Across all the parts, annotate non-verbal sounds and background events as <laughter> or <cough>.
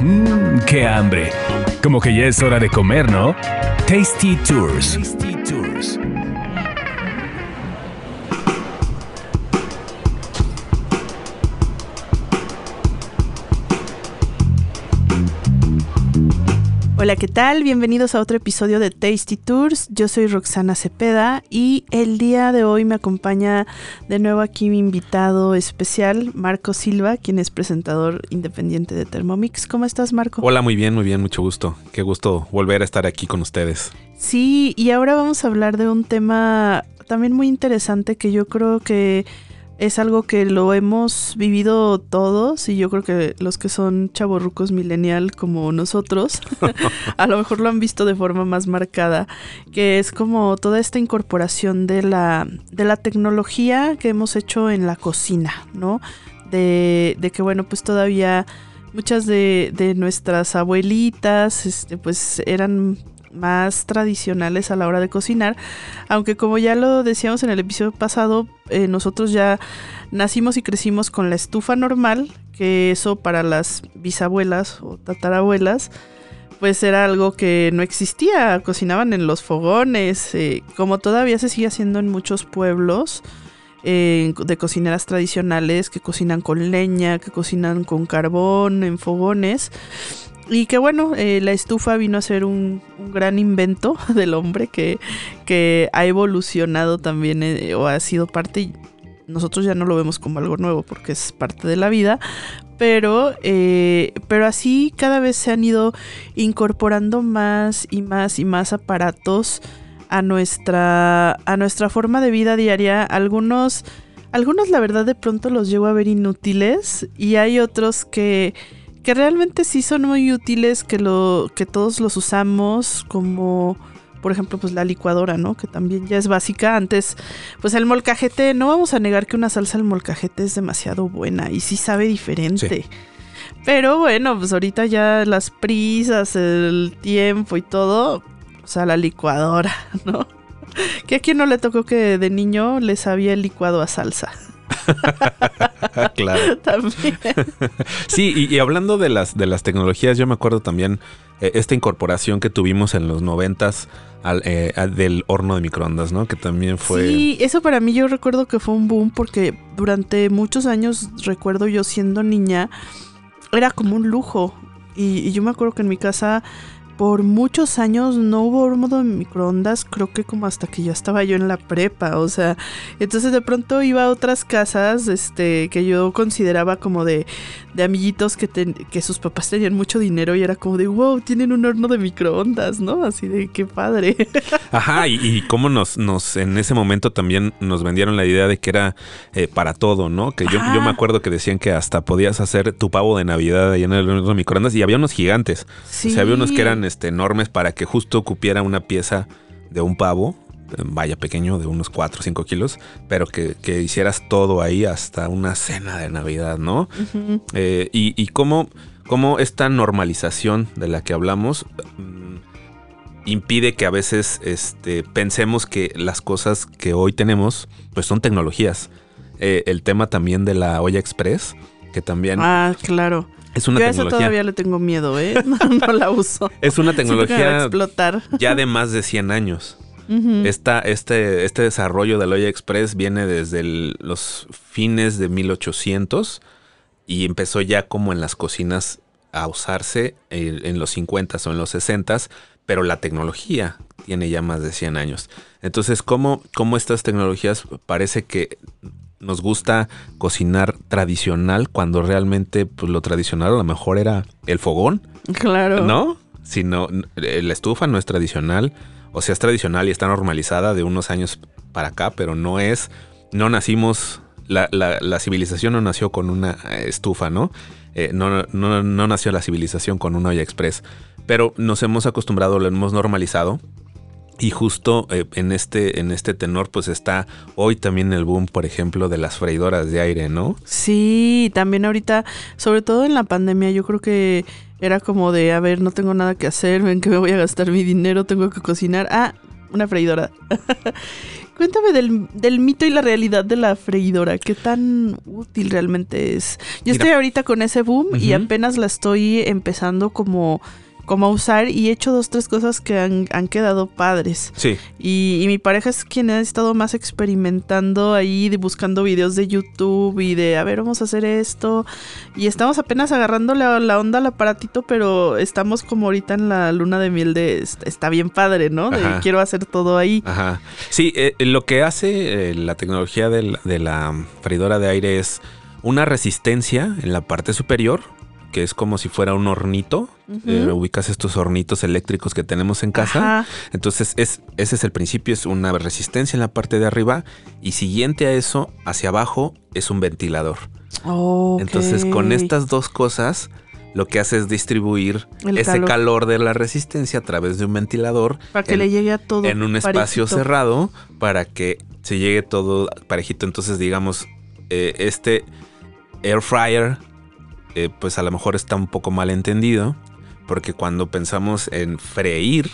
Mmm, qué hambre. Como que ya es hora de comer, ¿no? Tasty Tours. Tasty Tours. Hola, ¿qué tal? Bienvenidos a otro episodio de Tasty Tours. Yo soy Roxana Cepeda y el día de hoy me acompaña de nuevo aquí mi invitado especial, Marco Silva, quien es presentador independiente de Thermomix. ¿Cómo estás, Marco? Hola, muy bien, muy bien, mucho gusto. Qué gusto volver a estar aquí con ustedes. Sí, y ahora vamos a hablar de un tema también muy interesante que yo creo que es algo que lo hemos vivido todos y yo creo que los que son chavorrucos millennial como nosotros <laughs> a lo mejor lo han visto de forma más marcada que es como toda esta incorporación de la de la tecnología que hemos hecho en la cocina no de, de que bueno pues todavía muchas de, de nuestras abuelitas este pues eran más tradicionales a la hora de cocinar, aunque como ya lo decíamos en el episodio pasado, eh, nosotros ya nacimos y crecimos con la estufa normal, que eso para las bisabuelas o tatarabuelas, pues era algo que no existía, cocinaban en los fogones, eh, como todavía se sigue haciendo en muchos pueblos. De cocineras tradicionales que cocinan con leña, que cocinan con carbón, en fogones. Y que bueno, eh, la estufa vino a ser un, gran invento <laughs> del hombre que, ha evolucionado también eh, o ha sido parte, nosotros ya no lo vemos como algo nuevo porque es parte de la vida, pero, eh, pero así cada vez se han ido incorporando más y más y más aparatos a nuestra, a nuestra forma de vida diaria. Algunos, algunos la verdad de pronto los llego a ver inútiles y hay otros que que realmente sí son muy útiles, que, lo, que todos los usamos como por ejemplo, pues la licuadora, ¿no? Que también ya es básica. Antes, pues el molcajete, no vamos a negar que una salsa al molcajete es demasiado buena y sí sabe diferente. Pero bueno, pues ahorita ya las prisas, el tiempo y todo, o sea, la licuadora, <laughs> ¿no? Que a quien no le tocó que de niño le sabía el licuado a salsa. <laughs> claro. También. sí, y, hablando de las, de las tecnologías, yo me acuerdo también eh, esta incorporación que tuvimos en los noventas eh, del horno de microondas, ¿no? Que también fue... Sí, eso para mí yo recuerdo que fue un boom porque durante muchos años, recuerdo yo siendo niña, era como un lujo. y yo me acuerdo que en mi casa por muchos años no hubo horno de microondas, creo que como hasta que ya estaba yo en la prepa, o sea, entonces de pronto iba a otras casas, este, que yo consideraba como de, de amiguitos que, que sus papás tenían mucho dinero y era como de, wow, tienen un horno de microondas, ¿no? Así de, qué padre. <laughs> Ajá, y, y cómo nos, nos, en ese momento también nos vendieron la idea de que era eh, para todo, ¿no? Que yo, yo me acuerdo que decían que hasta podías hacer tu pavo de Navidad ahí en el horno de microondas y había unos gigantes. Sí. O sea, había unos que eran este, enormes para que justo cupiera una pieza de un pavo, vaya pequeño, de unos 4 o 5 kilos, pero que, hicieras todo ahí hasta una cena de Navidad, ¿no? Eh, y, cómo, cómo, esta normalización de la que hablamos mm, impide que a veces este, pensemos que las cosas que hoy tenemos, pues son tecnologías. Eh, el tema también de la olla express, que también... Ah, claro es una Yo a eso todavía le tengo miedo, ¿eh? <laughs> No, la uso. Es una tecnología explotar. ya de más de 100 años. este, este desarrollo del olla express viene desde los fines de 1800 y empezó ya como en las cocinas a usarse en, los 50 o en los 60, pero la tecnología tiene ya más de 100 años. Entonces, ¿cómo, cómo estas tecnologías parece que nos gusta cocinar tradicional cuando realmente pues, lo tradicional a lo mejor era el fogón. Claro. ¿No? Sino eh, la estufa no es tradicional. O sea, es tradicional y está normalizada de unos años para acá, pero no es. No nacimos. La, la, civilización no nació con una eh, estufa, ¿no? Eh, no, no, no nació la civilización con una olla express. Pero nos hemos acostumbrado, lo hemos normalizado y justo eh, en, este, en este tenor, pues está hoy también el boom, por ejemplo, de las freidoras de aire, ¿no? Sí, también ahorita, sobre todo en la pandemia, yo creo que era como de, a ver, no tengo nada que hacer, ven que me voy a gastar mi dinero, tengo que cocinar. Ah, una freidora. <laughs> Cuéntame del, del, mito y la realidad de la freidora. ¿Qué tan útil realmente es? Yo estoy ahorita con ese boom y apenas la estoy empezando como como usar y he hecho dos, tres cosas que han, han quedado padres. Sí. Y, mi pareja es quien ha estado más experimentando ahí, de, buscando videos de YouTube y de, a ver, vamos a hacer esto. Y estamos apenas agarrando la, la onda al aparatito, pero estamos como ahorita en la luna de miel de, está bien padre, ¿no? De quiero hacer todo ahí. Ajá. Sí, eh, lo que hace eh, la tecnología de de la freidora de aire es una resistencia en la parte superior que es como si fuera un hornito. Eh, ubicas estos hornitos eléctricos que tenemos en casa. Entonces, es, ese es el principio, es una resistencia en la parte de arriba. Y siguiente a eso, hacia abajo, es un ventilador. Entonces, con estas dos cosas, lo que hace es distribuir ese calor. de la resistencia a través de un ventilador. Para que le llegue a todo. En un espacio cerrado, para que se llegue todo parejito. Entonces, digamos, eh, este air fryer eh, pues a lo mejor está un poco mal entendido, porque cuando pensamos en freír,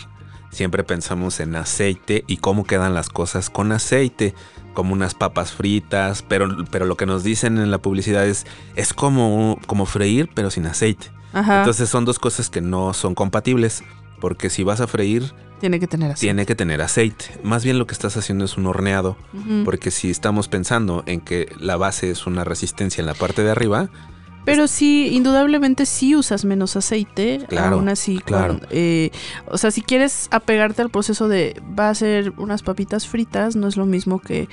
siempre pensamos en aceite y cómo quedan las cosas con aceite, como unas papas fritas, pero, pero lo que nos dicen en la publicidad es, es como, como freír, pero sin aceite. Entonces son dos cosas que no son compatibles, porque si vas a freír, tiene que tener aceite. Tiene que tener aceite. Más bien lo que estás haciendo es un horneado, porque si estamos pensando en que la base es una resistencia en la parte de arriba, pero sí, indudablemente sí usas menos aceite. Claro. Aún así, claro. Eh, o sea, si quieres apegarte al proceso de va a ser unas papitas fritas, no es lo mismo que,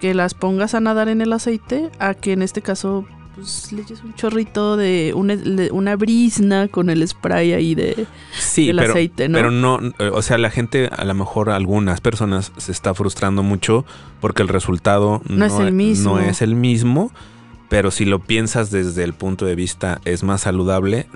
que las pongas a nadar en el aceite, a que en este caso pues le eches un chorrito de una, una brisna con el spray ahí de sí, del aceite, ¿no? Pero no, o sea, la gente, a lo mejor algunas personas se está frustrando mucho porque el resultado no, es el mismo. No es el mismo pero si lo piensas desde el punto de vista es más saludable,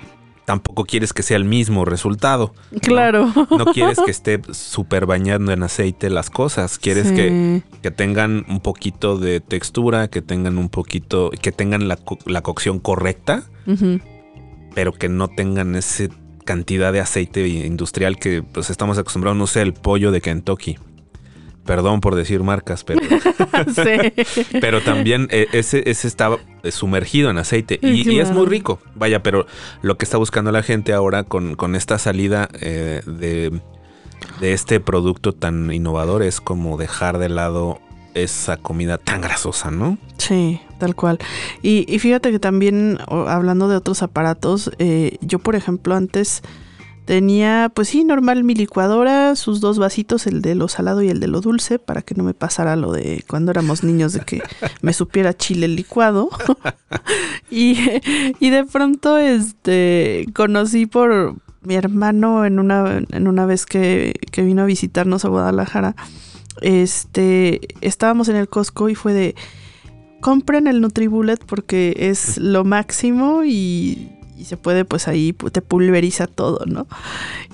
tampoco quieres que sea el mismo resultado. Claro. No, quieres que esté súper bañando en aceite las cosas. Quieres que, tengan un poquito de textura, que tengan un poquito, que tengan la, cocción correcta, pero que no tengan esa cantidad de aceite industrial que pues estamos acostumbrados, no sé, el pollo de Kentucky. Perdón por decir marcas, pero. <laughs> pero también eh, ese, ese está sumergido en aceite y, es muy rico. Vaya, pero lo que está buscando la gente ahora con, con esta salida eh, de, de este producto tan innovador es como dejar de lado esa comida tan grasosa, ¿no? Sí, tal cual. Y, y fíjate que también, hablando de otros aparatos, eh, yo por ejemplo antes Tenía, pues sí, normal mi licuadora, sus dos vasitos, el de lo salado y el de lo dulce, para que no me pasara lo de cuando éramos niños de que me supiera chile licuado. <laughs> y, de pronto, este, conocí por mi hermano en una, en una vez que, que vino a visitarnos a Guadalajara. Este, estábamos en el Costco y fue de compren el NutriBullet porque es lo máximo y y se puede pues ahí te pulveriza todo, ¿no?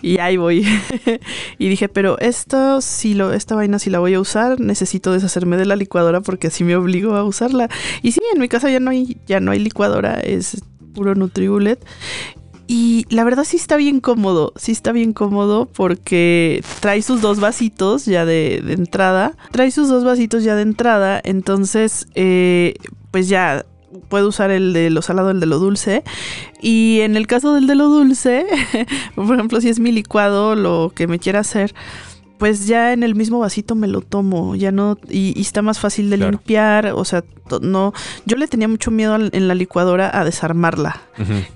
Y ahí voy. <laughs> y dije, pero esto si lo esta vaina si la voy a usar, necesito deshacerme de la licuadora porque así me obligo a usarla. Y sí, en mi casa ya no hay ya no hay licuadora, es puro Nutribullet. Y la verdad sí está bien cómodo, sí está bien cómodo porque trae sus dos vasitos ya de, entrada, trae sus dos vasitos ya de entrada, entonces eh, pues ya puedo usar el de lo salado, el de lo dulce. Y en el caso del de lo dulce, <laughs> por ejemplo, si es mi licuado, lo que me quiera hacer, pues ya en el mismo vasito me lo tomo, ya no, y, está más fácil de limpiar, o sea, no, yo le tenía mucho miedo en la licuadora a desarmarla,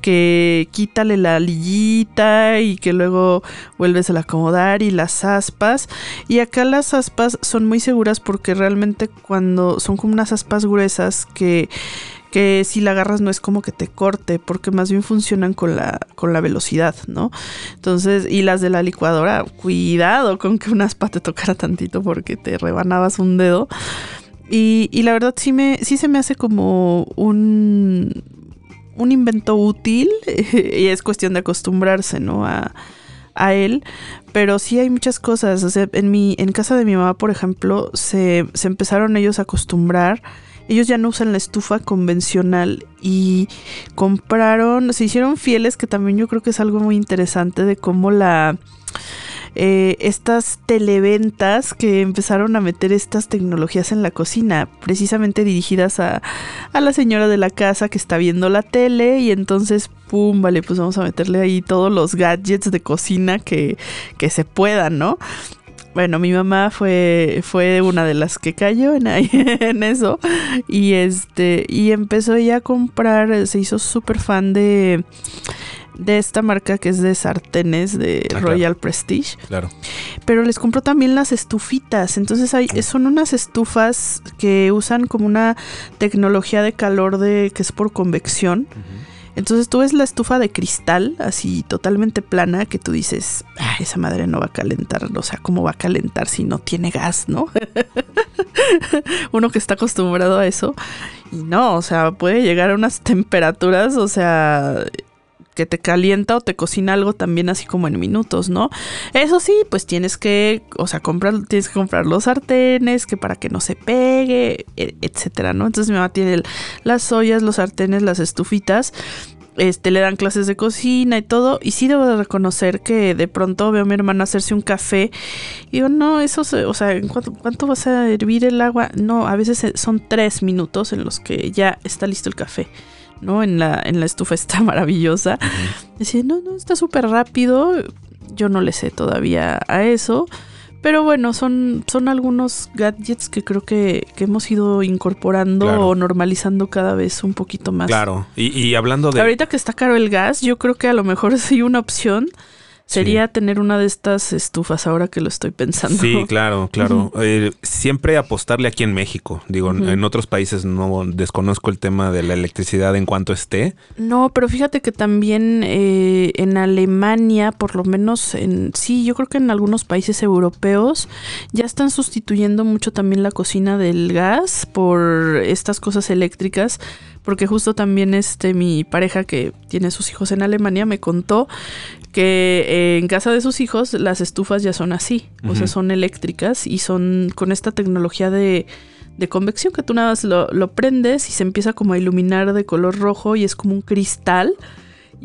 que quítale la lillita y que luego vuelves a acomodar y las aspas, y acá las aspas son muy seguras porque realmente cuando son como unas aspas gruesas que que si la agarras no es como que te corte, porque más bien funcionan con la, con la velocidad, ¿no? Entonces, y las de la licuadora, cuidado con que una aspa te tocara tantito porque te rebanabas un dedo. Y, y la verdad sí, me, sí se me hace como un, un invento útil <laughs> y es cuestión de acostumbrarse, ¿no? A, a él, pero sí hay muchas cosas. O sea, en mi, en casa de mi mamá, por ejemplo, se, se empezaron ellos a acostumbrar ellos ya no usan la estufa convencional y compraron, se hicieron fieles, que también yo creo que es algo muy interesante de cómo la... eh, estas televentas que empezaron a meter estas tecnologías en la cocina, precisamente dirigidas a, a la señora de la casa que está viendo la tele y entonces, pum, vale, pues vamos a meterle ahí todos los gadgets de cocina que, que se puedan, ¿no? Bueno, mi mamá fue, fue una de las que cayó en, <laughs> en eso. Y este. Y empezó ella a comprar. Se hizo súper fan de. De esta marca que es de sartenes de Ah, Royal Prestige. Claro. Pero les compró también las estufitas. Entonces hay, son unas estufas que usan como una tecnología de calor de que es por convección. Entonces tú ves la estufa de cristal, así totalmente plana, que tú dices, "Ah, esa madre no va a calentar, o sea, ¿cómo va a calentar si no tiene gas, no? <laughs> Uno que está acostumbrado a eso. Y no, o sea, puede llegar a unas temperaturas, o sea, que te calienta o te cocina algo también así como en minutos, ¿no? Eso sí, pues tienes que, o sea, comprar, tienes que comprar los sartenes, que para que no se pegue, e- etcétera, ¿no? Entonces mi mamá tiene las ollas, los sartenes, las estufitas. Este, le dan clases de cocina y todo. Y sí debo de reconocer que de pronto veo a mi hermana hacerse un café. Y digo, no, eso se, o sea, ¿en cuánto, cuánto vas a hervir el agua? No, a veces se- son tres minutos en los que ya está listo el café. ¿No? En la, en la estufa está <laughs> maravillosa. Decía, no, no, está súper rápido. Yo no le sé todavía a eso. Pero bueno, son, son algunos gadgets que creo que, que hemos ido incorporando Claro. o normalizando cada vez un poquito más. Claro. Y, y hablando de. Ahorita que está caro el gas, yo creo que a lo mejor <laughs> sí una opción sería tener una de estas estufas ahora que lo estoy pensando. Sí, <laughs> claro, claro. Eh, siempre apostarle aquí en México. Digo, en- otros países no desconozco el tema de la electricidad en cuanto esté. No, pero fíjate que también eh, en Alemania, por lo menos en sí, yo creo que en algunos países europeos ya están sustituyendo mucho también la cocina del gas por estas cosas eléctricas, porque justo también este mi pareja que tiene sus hijos en Alemania me contó que eh, en casa de sus hijos las estufas ya son así, o sea, son eléctricas y son con esta tecnología de de convección que tú nada más lo, lo prendes y se empieza como a iluminar de color rojo y es como un cristal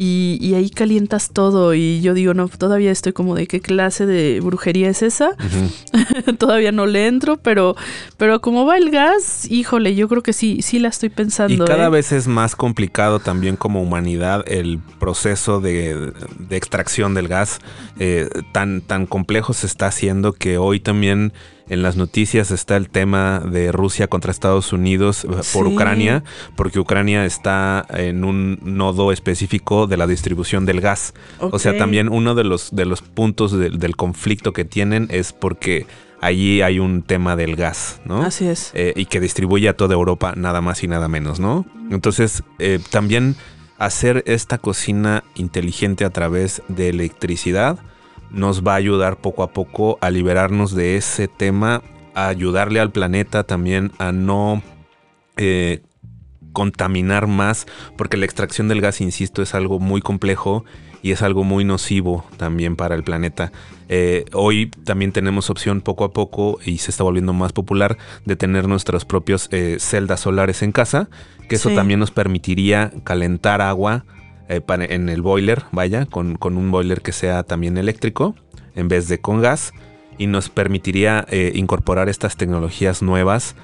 y, y ahí calientas todo y yo digo, no, todavía estoy como de qué clase de brujería es esa, <laughs> todavía no le entro, pero, pero como va el gas, híjole, yo creo que sí, sí la estoy pensando. Y cada ¿eh? vez es más complicado también como humanidad el proceso de, de extracción del gas. Eh, tan, tan complejo se está haciendo que hoy también en las noticias está el tema de Rusia contra Estados Unidos eh, por Sí. Ucrania, porque Ucrania está en un nodo específico de la distribución del gas. O sea, también uno de los, de los puntos del- del conflicto que tienen es porque allí hay un tema del gas, ¿no? Así es. eh, y que distribuye a toda Europa nada más y nada menos, ¿no? Entonces, eh, también hacer esta cocina inteligente a través de electricidad nos va a ayudar poco a poco a liberarnos de ese tema, a ayudarle al planeta también a no eh, contaminar más, porque la extracción del gas, insisto, es algo muy complejo y es algo muy nocivo también para el planeta. Eh, hoy también tenemos opción poco a poco y se está volviendo más popular de tener nuestros propios eh, celdas solares en casa, que eso Sí. también nos permitiría calentar agua eh, en el boiler, vaya, con, con un boiler que sea también eléctrico en vez de con gas y nos permitiría eh, incorporar estas tecnologías nuevas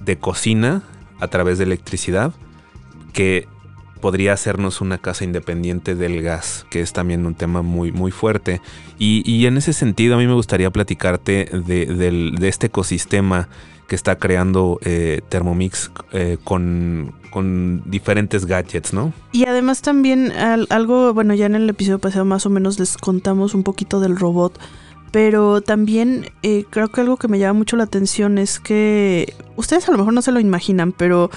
de cocina a través de electricidad que podría hacernos una casa independiente del gas, que es también un tema muy, muy fuerte. Y, y en ese sentido a mí me gustaría platicarte de, de este ecosistema que está creando eh, Thermomix eh, con, con diferentes gadgets, ¿no? Y además también al- algo, bueno, ya en el episodio pasado más o menos les contamos un poquito del robot, pero también eh, creo que algo que me llama mucho la atención es que ustedes a lo mejor no se lo imaginan, pero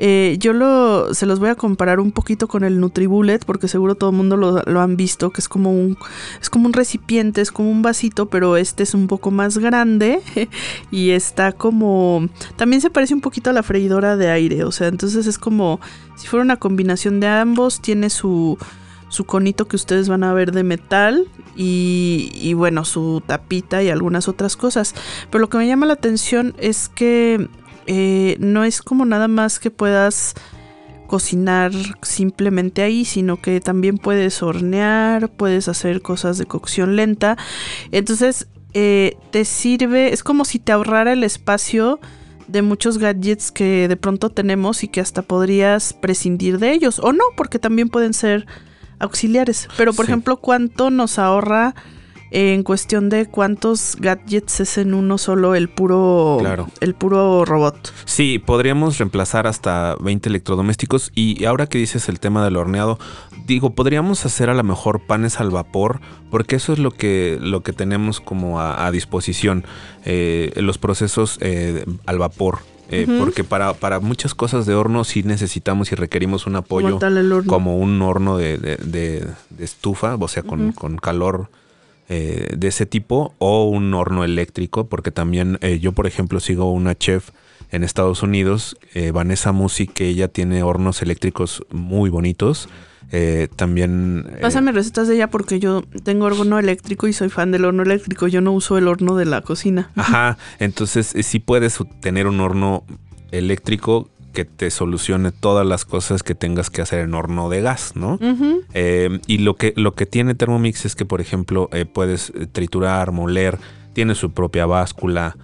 eh, yo se los voy a comparar un poquito con el Nutribullet, porque seguro todo el mundo lo, lo han visto, que es como un, es como un recipiente, es como un vasito, pero este es un poco más grande <laughs> y está como, también se parece un poquito a la freidora de aire, o sea, entonces es como si fuera una combinación de ambos, tiene su, su conito que ustedes van a ver de metal y, y bueno, su tapita y algunas otras cosas. Pero lo que me llama la atención es que eh, no es como nada más que puedas cocinar simplemente ahí, sino que también puedes hornear, puedes hacer cosas de cocción lenta. Entonces, eh, te sirve, es como si te ahorrara el espacio de muchos gadgets que de pronto tenemos y que hasta podrías prescindir de ellos. O no, porque también pueden ser auxiliares. Pero, por ejemplo, ¿cuánto nos ahorra en cuestión de cuántos gadgets es en uno solo el puro el puro robot. Sí, podríamos reemplazar hasta 20 electrodomésticos y ahora que dices el tema del horneado, digo, podríamos hacer a lo mejor panes al vapor porque eso es lo que lo que tenemos como a, disposición eh, los procesos eh, al vapor. Eh, porque para, para, muchas cosas de horno sí necesitamos y requerimos un apoyo como, un horno de, de, estufa, o sea, con, con calor eh, de ese tipo o un horno eléctrico, porque también eh, yo, por ejemplo, sigo una chef en Estados Unidos, eh, Vanessa Musi, que ella tiene hornos eléctricos muy bonitos. también. Pásame recetas de ella porque yo tengo horno eléctrico y soy fan del horno eléctrico. Yo no uso el horno de la cocina. Ajá. Entonces, sí puedes tener un horno eléctrico que te solucione todas las cosas que tengas que hacer en horno de gas, ¿no? Eh, y lo que, lo que tiene Thermomix es que, por ejemplo, eh, puedes eh, triturar, moler, tiene su propia báscula,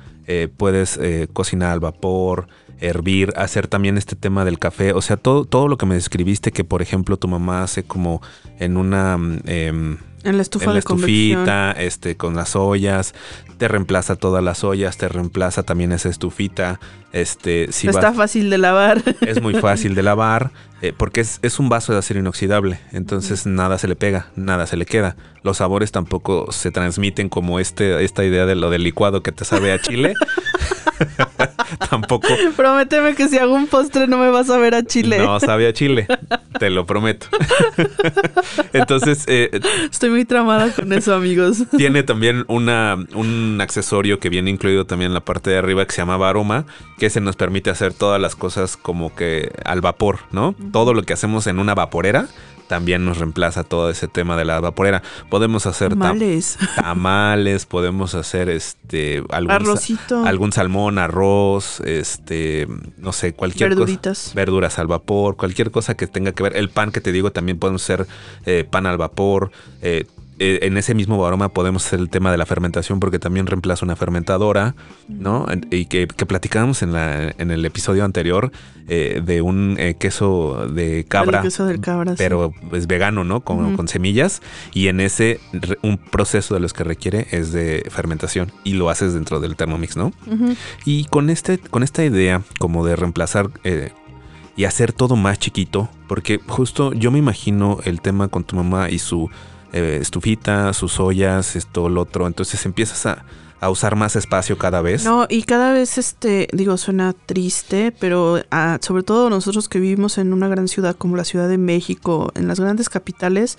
puedes cocinar al vapor, hervir, hacer también este tema del café, o sea, todo, todo lo que me describiste que, por ejemplo, tu mamá hace como en una... En la estufa en la estufita, este, con las ollas, te reemplaza todas las ollas, te reemplaza también esa estufita. Este, si Está fácil de lavar. <laughs> Es muy fácil de lavar, eh, porque es, es, un vaso de acero inoxidable, entonces nada se le pega, nada se le queda. Los sabores tampoco se transmiten como este, esta idea de lo del licuado que te sabe a chile. <laughs> <laughs> Tampoco. Prométeme que si hago un postre no me vas a ver a Chile. No, sabe a Chile. Te lo prometo. <laughs> Entonces. Eh, Estoy muy tramada con eso, amigos. Tiene también una, un accesorio que viene incluido también en la parte de arriba que se llama aroma, que se nos permite hacer todas las cosas como que al vapor, ¿no? Todo lo que hacemos en una vaporera también nos reemplaza todo ese tema de la vaporera. Podemos hacer tamales, <laughs> tamales podemos hacer este algún, algún salmón, arroz, este, no sé, cualquier Verduritas. cosa. Verduras al vapor, cualquier cosa que tenga que ver. El pan que te digo también podemos hacer eh, pan al vapor. Eh, eh, en ese mismo aroma podemos hacer el tema de la fermentación porque también reemplaza una fermentadora, ¿no? Y que, que platicábamos en, la, en el episodio anterior eh, de un eh, queso de cabra, queso del cabra pero es vegano, ¿no? Con, con, semillas y en ese un proceso de los que requiere es de fermentación y lo haces dentro del Thermomix, ¿no? Y con este con esta idea como de reemplazar y hacer todo más chiquito, porque justo yo me imagino el tema con tu mamá y su eh, estufita, sus ollas, esto, lo otro. Entonces empiezas a, usar más espacio cada vez. No, y cada vez, este, digo, suena triste, pero ah, sobre todo nosotros que vivimos en una gran ciudad como la Ciudad de México, en las grandes capitales,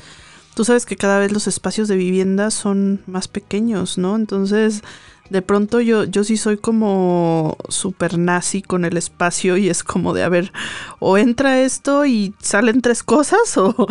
tú sabes que cada vez los espacios de vivienda son más pequeños, ¿no? Entonces de pronto yo, yo sí soy como super nazi con el espacio y es como de, a ver, o entra esto y salen tres cosas o,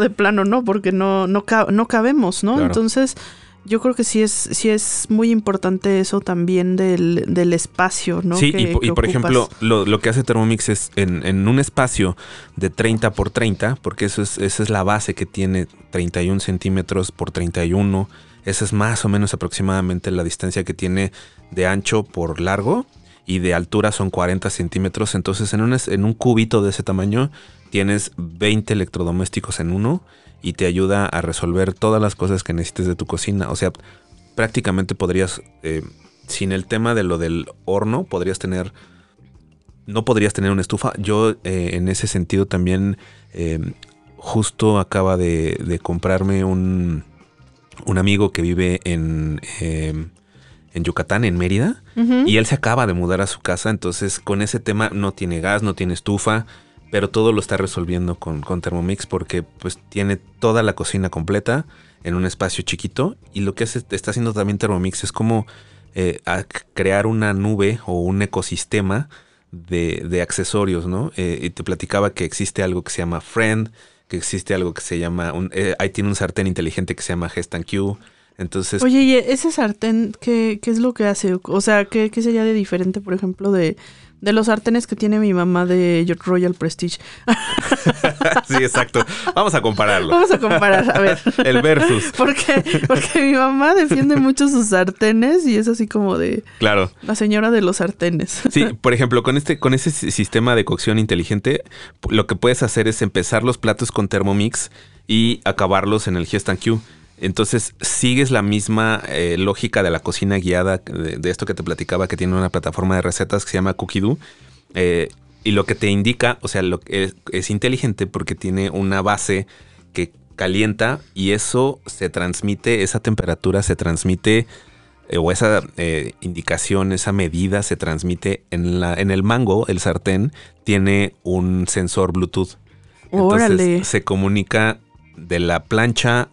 de plano no, porque no, no, no cabemos, ¿no? Entonces yo creo que sí es, sí es muy importante eso también del, del espacio, ¿no? Sí, y, por ejemplo, lo, lo, que hace Thermomix es en, en, un espacio de 30 por 30, porque eso es, esa es la base que tiene 31 centímetros por 31 esa es más o menos aproximadamente la distancia que tiene de ancho por largo y de altura son 40 centímetros. Entonces en un, en un cubito de ese tamaño tienes 20 electrodomésticos en uno y te ayuda a resolver todas las cosas que necesites de tu cocina. O sea, prácticamente podrías, eh, sin el tema de lo del horno, podrías tener, no podrías tener una estufa. Yo eh, en ese sentido también eh, justo acaba de comprarme un un amigo que vive en, em, en Yucatán, en Mérida, y él se acaba de mudar a su casa, entonces con ese tema no tiene gas, no tiene estufa, pero todo lo está resolviendo con, con Thermomix porque pues tiene toda la cocina completa en un espacio chiquito y lo que está haciendo también Thermomix es como eh, crear una nube o un ecosistema de, accesorios, ¿no? Eh, y te platicaba que existe algo que se llama Friend, que existe algo que se llama, eh, ahí tiene un sartén inteligente que se llama Gestan Q, Entonces, Oye, ¿y ese sartén qué, qué es lo que hace? O sea, ¿qué, qué sería de diferente, por ejemplo, de, de los sartenes que tiene mi mamá de Royal Prestige? <laughs> sí, exacto. Vamos a compararlo. Vamos a comparar, a ver. El versus. <laughs> Porque, porque mi mamá defiende mucho sus sartenes y es así como de Claro. la señora de los sartenes. Sí, <laughs> por ejemplo, con este, con ese si- sistema de cocción inteligente, lo que puedes hacer es empezar los platos con Thermomix y acabarlos en el Gestan Q. Entonces, sigues la misma eh, lógica de la cocina guiada, de, de esto que te platicaba, que tiene una plataforma de recetas que se llama Cookidoo. Eh, y lo que te indica, o sea, lo que es, es inteligente porque tiene una base que calienta y eso se transmite, esa temperatura se transmite eh, o esa eh, indicación, esa medida se transmite en, la, en el mango, el sartén, tiene un sensor Bluetooth. Entonces Órale. se comunica de la plancha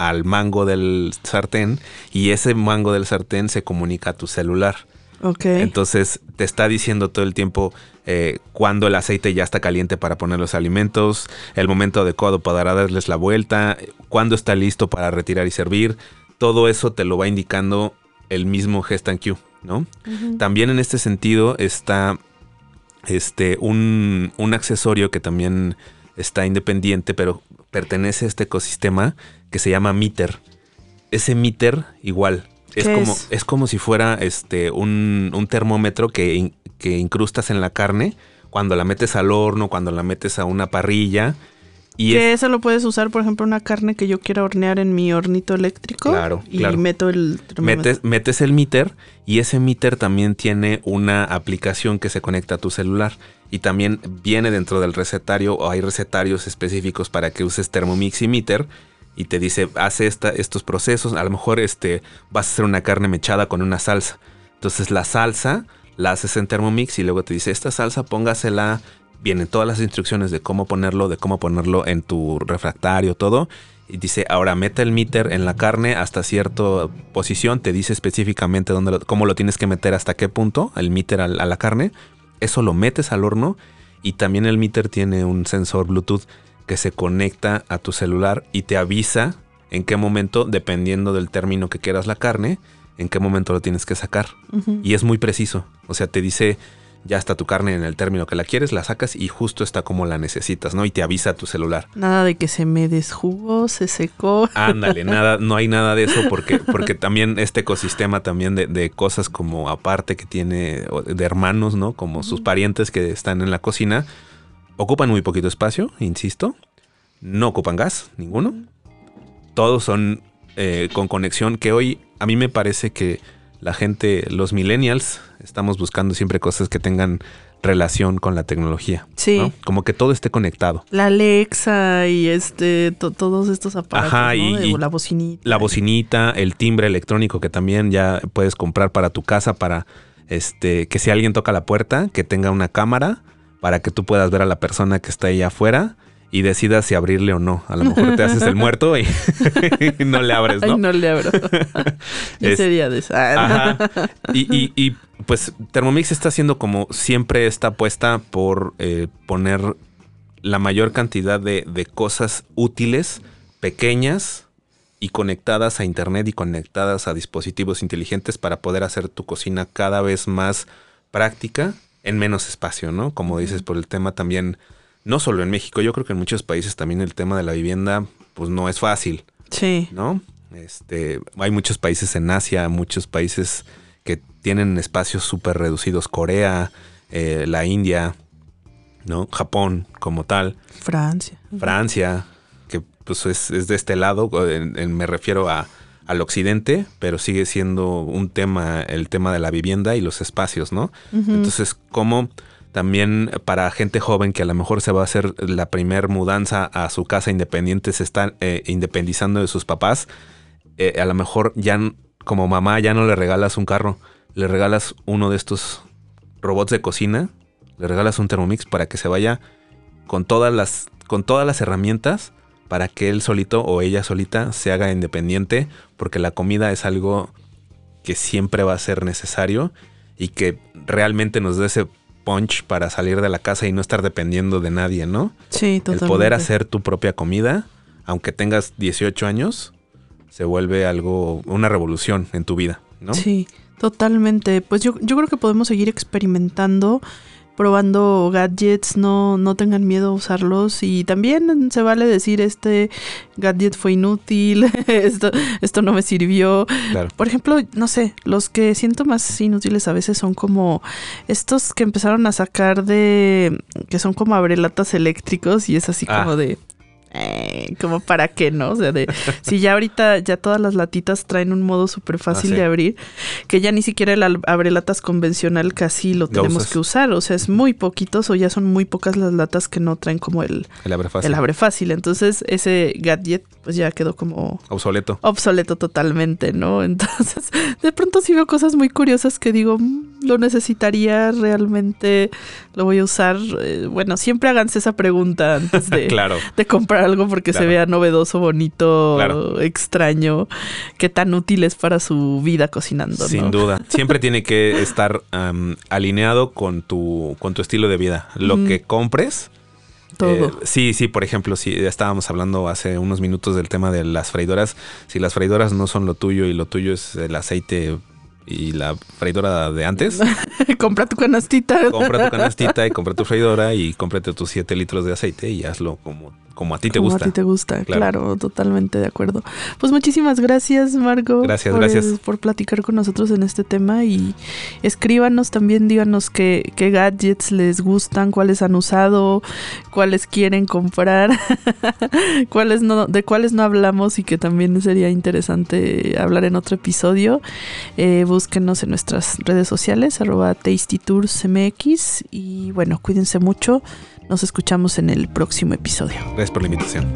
al mango del sartén y ese mango del sartén se comunica a tu celular. Ok. Entonces te está diciendo todo el tiempo eh, cuando el aceite ya está caliente para poner los alimentos, el momento adecuado para darles la vuelta, cuándo está listo para retirar y servir. Todo eso te lo va indicando el mismo Gestan Q, ¿no? También en este sentido está este, un, un accesorio que también está independiente, pero pertenece a este ecosistema que se llama Meter. Ese Meter igual. Es ¿Qué como, es? es como si fuera este, un, un termómetro que, in- que incrustas en la carne cuando la metes al horno, cuando la metes a una parrilla. Y que es- eso lo puedes usar, por ejemplo, una carne que yo quiera hornear en mi hornito eléctrico. Claro, Y claro. meto el metes, metes el meter y ese meter también tiene una aplicación que se conecta a tu celular y también viene dentro del recetario o hay recetarios específicos para que uses Thermomix y meter y te dice hace esta, estos procesos. A lo mejor este vas a hacer una carne mechada con una salsa. Entonces la salsa la haces en Thermomix y luego te dice esta salsa póngasela. Vienen todas las instrucciones de cómo ponerlo de cómo ponerlo en tu refractario todo. Y dice, ahora mete el meter en la carne hasta cierta posición, te dice específicamente dónde cómo lo tienes que meter, hasta qué punto, el meter a la carne. Eso lo metes al horno y también el meter tiene un sensor Bluetooth que se conecta a tu celular y te avisa en qué momento, dependiendo del término que quieras la carne, en qué momento lo tienes que sacar. Y es muy preciso. O sea, te dice, ya está tu carne en el término que la quieres, la sacas y justo está como la necesitas, ¿no? Y te avisa tu celular. Nada de que se me desjugó, se secó. <laughs> Ándale, nada, no hay nada de eso porque, porque también este ecosistema también de, de cosas como aparte que tiene de hermanos, ¿no? Como sus parientes que están en la cocina, ocupan muy poquito espacio, insisto. No ocupan gas, ninguno. Todos son eh, con conexión que hoy a mí me parece que la gente, los millennials, estamos buscando siempre cosas que tengan relación con la tecnología. Sí. ¿no? Como que todo esté conectado. La Alexa y este to- todos estos aparatos, Ajá, ¿no? y- De y la bocinita. La bocinita, el timbre electrónico que también ya puedes comprar para tu casa para este que si alguien toca la puerta, que tenga una cámara para que tú puedas ver a la persona que está ahí afuera y decidas si abrirle o no. A lo mejor te haces el <laughs> muerto y, y <laughs> no le abres, Ay, ¿no? no le abro. <laughs> Yo Es- sería de esa. Ajá. Y, y- y, pues Thermomix está haciendo como siempre esta apuesta por eh, poner la mayor cantidad de, de cosas útiles, pequeñas y conectadas a internet y conectadas a dispositivos inteligentes para poder hacer tu cocina cada vez más práctica en menos espacio, ¿no? Como dices, por el tema también, no solo en México, yo creo que en muchos países también el tema de la vivienda, pues no es fácil. Sí. ¿no? Este, hay muchos países en Asia, muchos países que tienen espacios súper reducidos, Corea, eh, la India, ¿no? Japón como tal, Francia. Francia, que pues es, es de este lado, en- en- me refiero a, al occidente, pero sigue siendo un tema, el tema de la vivienda y los espacios, ¿no? Entonces, como también para gente joven que a lo mejor se va a hacer la primer mudanza a su casa independiente, se está eh, independizando de sus papás, eh, a lo mejor ya como mamá ya no le regalas un carro, le regalas uno de estos robots de cocina, le regalas un Thermomix para que se vaya con todas las con todas las herramientas para que él solito o ella solita se haga independiente, porque la comida es algo que siempre va a ser necesario y que realmente nos dé ese punch para salir de la casa y no estar dependiendo de nadie, ¿no? Sí, El totalmente. poder hacer tu propia comida, aunque tengas 18 años, se vuelve algo, una revolución en tu vida, ¿no? Sí, totalmente. Pues yo, yo creo que podemos seguir experimentando probando gadgets, no, no tengan miedo a usarlos y también se vale decir este gadget fue inútil, <laughs> esto, esto no me sirvió. Por ejemplo, no sé, los que siento más inútiles a veces son como estos que empezaron a sacar de, que son como abrelatas eléctricos y es así ah. como de... Eh, como para qué, ¿no? O sea, de <laughs> si ya ahorita ya todas las latitas traen un modo súper fácil ah, de abrir, que ya ni siquiera el abre latas convencional casi lo tenemos que usar. O sea, es muy poquitos o ya son muy pocas las latas que no traen como el, el abre fácil. El abre fácil. Entonces, ese gadget pues ya quedó como obsoleto. Obsoleto totalmente, ¿no? <laughs> Entonces, de pronto sí veo cosas muy curiosas que digo, mm, lo necesitaría realmente, lo voy a usar. Eh, bueno, siempre háganse esa pregunta antes <laughs> de, de comprar algo porque se vea novedoso, bonito, extraño, qué tan útil es para su vida cocinando. Sin duda. <laughs> Siempre tiene que estar alineado con tu, con tu estilo de vida. Lo que compres. Todo. Eh, sí, sí, por ejemplo, si estábamos hablando hace unos minutos del tema de las freidoras, si las freidoras no son lo tuyo y lo tuyo es el aceite y la freidora de antes. <laughs> compra tu canastita. Compra tu <laughs> canastita y compra tu freidora y cómprate tus 7 litros de aceite y hazlo como como a ti te como gusta. a ti te gusta, claro. totalmente de acuerdo. Pues muchísimas gracias, Marco. Gracias, gracias. Por platicar con nosotros en este tema y escríbanos también, díganos qué, qué gadgets les gustan, cuáles han usado, cuáles quieren comprar, <laughs> cuáles no, de cuáles no hablamos y que también sería interesante hablar en otro episodio. Eh, búsquenos en nuestras redes sociales, arroba tastytoursmx y bueno, cuídense mucho. Nos escuchamos en el próximo episodio. Gracias por la invitación.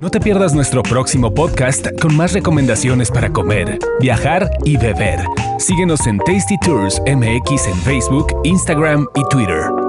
No te pierdas nuestro próximo podcast con más recomendaciones para comer, viajar y beber. Síguenos en Tasty Tours MX en Facebook, Instagram y Twitter.